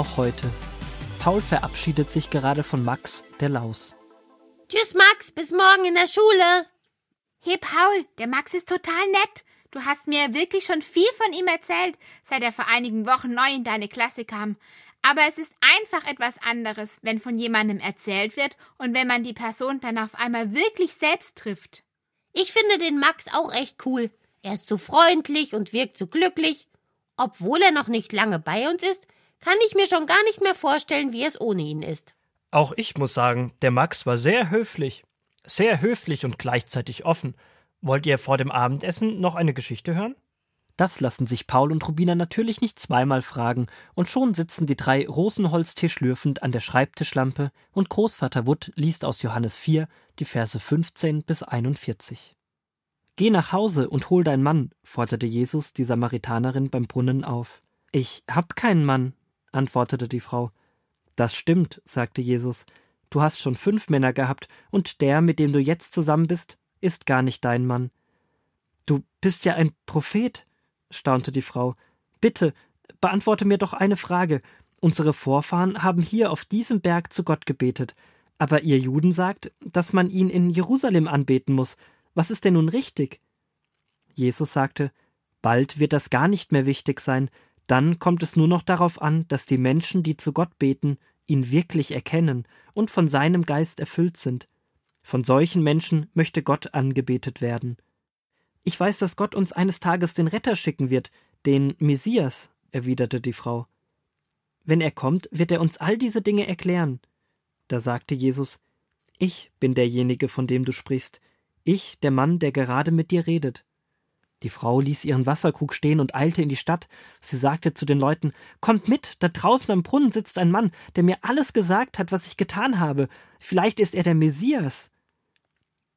auch heute. Paul verabschiedet sich gerade von Max, der Laus. Tschüss, Max, bis morgen in der Schule. Hey Paul, der Max ist total nett. Du hast mir wirklich schon viel von ihm erzählt, seit er vor einigen Wochen neu in deine Klasse kam. Aber es ist einfach etwas anderes, wenn von jemandem erzählt wird und wenn man die Person dann auf einmal wirklich selbst trifft. Ich finde den Max auch echt cool. Er ist so freundlich und wirkt so glücklich. Obwohl er noch nicht lange bei uns ist, kann ich mir schon gar nicht mehr vorstellen, wie es ohne ihn ist. Auch ich muss sagen, der Max war sehr höflich sehr höflich und gleichzeitig offen. Wollt ihr vor dem Abendessen noch eine Geschichte hören? Das lassen sich Paul und Rubina natürlich nicht zweimal fragen, und schon sitzen die drei Rosenholztee schlürfend an der Schreibtischlampe und Großvater Wood liest aus Johannes 4 die Verse 15 bis 41. Geh nach Hause und hol deinen Mann, forderte Jesus die Samaritanerin beim Brunnen auf. Ich hab keinen Mann, antwortete die Frau. Das stimmt, sagte Jesus, Du hast schon fünf Männer gehabt, und der, mit dem du jetzt zusammen bist, ist gar nicht dein Mann. Du bist ja ein Prophet, staunte die Frau. Bitte, beantworte mir doch eine Frage. Unsere Vorfahren haben hier auf diesem Berg zu Gott gebetet, aber ihr Juden sagt, dass man ihn in Jerusalem anbeten muss. Was ist denn nun richtig? Jesus sagte, Bald wird das gar nicht mehr wichtig sein, dann kommt es nur noch darauf an, dass die Menschen, die zu Gott beten, ihn wirklich erkennen und von seinem Geist erfüllt sind. Von solchen Menschen möchte Gott angebetet werden. Ich weiß, dass Gott uns eines Tages den Retter schicken wird, den Messias, erwiderte die Frau. Wenn er kommt, wird er uns all diese Dinge erklären. Da sagte Jesus, Ich bin derjenige, von dem du sprichst, ich, der Mann, der gerade mit dir redet. Die Frau ließ ihren Wasserkrug stehen und eilte in die Stadt. Sie sagte zu den Leuten Kommt mit, da draußen am Brunnen sitzt ein Mann, der mir alles gesagt hat, was ich getan habe. Vielleicht ist er der Messias.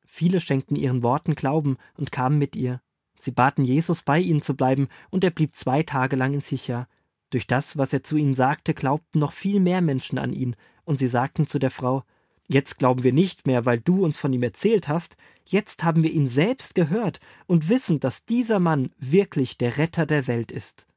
Viele schenkten ihren Worten Glauben und kamen mit ihr. Sie baten Jesus, bei ihnen zu bleiben, und er blieb zwei Tage lang in Sicher. Durch das, was er zu ihnen sagte, glaubten noch viel mehr Menschen an ihn, und sie sagten zu der Frau Jetzt glauben wir nicht mehr, weil du uns von ihm erzählt hast, jetzt haben wir ihn selbst gehört und wissen, dass dieser Mann wirklich der Retter der Welt ist.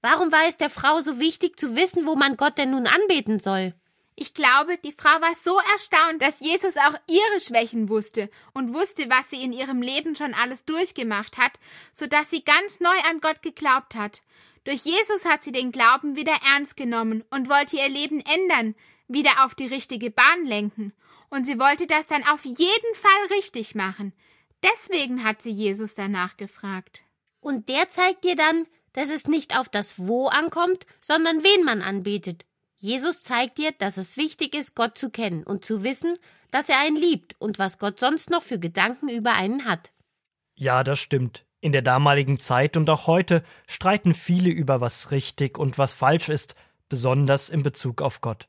Warum war es der Frau so wichtig zu wissen, wo man Gott denn nun anbeten soll? Ich glaube, die Frau war so erstaunt, dass Jesus auch ihre Schwächen wusste und wusste, was sie in ihrem Leben schon alles durchgemacht hat, so dass sie ganz neu an Gott geglaubt hat. Durch Jesus hat sie den Glauben wieder ernst genommen und wollte ihr Leben ändern, wieder auf die richtige Bahn lenken, und sie wollte das dann auf jeden Fall richtig machen. Deswegen hat sie Jesus danach gefragt. Und der zeigt dir dann, dass es nicht auf das Wo ankommt, sondern wen man anbetet. Jesus zeigt dir, dass es wichtig ist, Gott zu kennen und zu wissen, dass er einen liebt und was Gott sonst noch für Gedanken über einen hat. Ja, das stimmt. In der damaligen Zeit und auch heute streiten viele über was richtig und was falsch ist, besonders in Bezug auf Gott.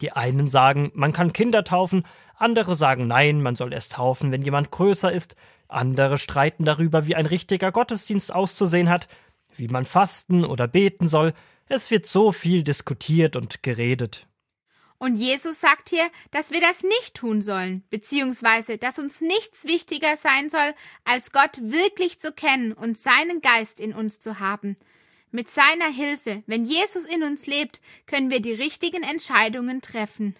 Die einen sagen, man kann Kinder taufen, andere sagen nein, man soll erst taufen, wenn jemand größer ist, andere streiten darüber, wie ein richtiger Gottesdienst auszusehen hat, wie man fasten oder beten soll, es wird so viel diskutiert und geredet. Und Jesus sagt hier, dass wir das nicht tun sollen, beziehungsweise dass uns nichts wichtiger sein soll, als Gott wirklich zu kennen und seinen Geist in uns zu haben. Mit seiner Hilfe, wenn Jesus in uns lebt, können wir die richtigen Entscheidungen treffen.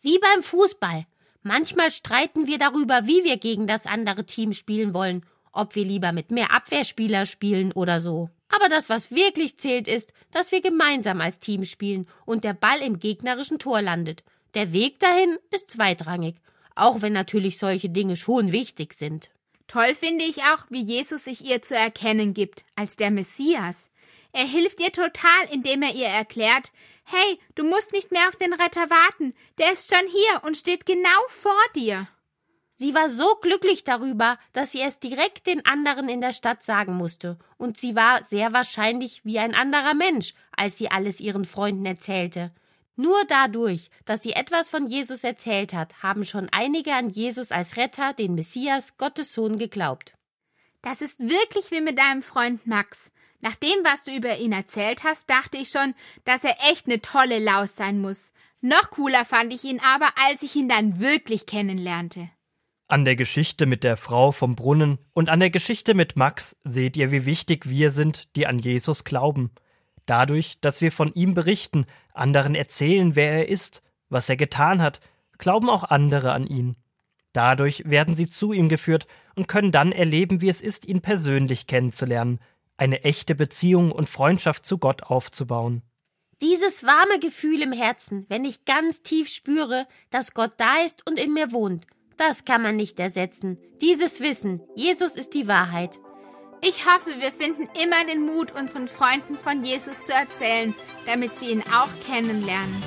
Wie beim Fußball. Manchmal streiten wir darüber, wie wir gegen das andere Team spielen wollen, ob wir lieber mit mehr Abwehrspieler spielen oder so. Aber das, was wirklich zählt, ist, dass wir gemeinsam als Team spielen und der Ball im gegnerischen Tor landet. Der Weg dahin ist zweitrangig, auch wenn natürlich solche Dinge schon wichtig sind. Toll finde ich auch, wie Jesus sich ihr zu erkennen gibt, als der Messias. Er hilft ihr total, indem er ihr erklärt, hey, du musst nicht mehr auf den Retter warten, der ist schon hier und steht genau vor dir. Sie war so glücklich darüber, dass sie es direkt den anderen in der Stadt sagen musste, und sie war sehr wahrscheinlich wie ein anderer Mensch, als sie alles ihren Freunden erzählte. Nur dadurch, dass sie etwas von Jesus erzählt hat, haben schon einige an Jesus als Retter, den Messias, Gottes Sohn, geglaubt. Das ist wirklich wie mit deinem Freund Max. Nach dem, was du über ihn erzählt hast, dachte ich schon, dass er echt eine tolle Laus sein muss. Noch cooler fand ich ihn aber, als ich ihn dann wirklich kennenlernte. An der Geschichte mit der Frau vom Brunnen und an der Geschichte mit Max seht ihr, wie wichtig wir sind, die an Jesus glauben. Dadurch, dass wir von ihm berichten, anderen erzählen, wer er ist, was er getan hat, glauben auch andere an ihn. Dadurch werden sie zu ihm geführt und können dann erleben, wie es ist, ihn persönlich kennenzulernen, eine echte Beziehung und Freundschaft zu Gott aufzubauen. Dieses warme Gefühl im Herzen, wenn ich ganz tief spüre, dass Gott da ist und in mir wohnt, das kann man nicht ersetzen. Dieses Wissen, Jesus ist die Wahrheit. Ich hoffe, wir finden immer den Mut, unseren Freunden von Jesus zu erzählen, damit sie ihn auch kennenlernen.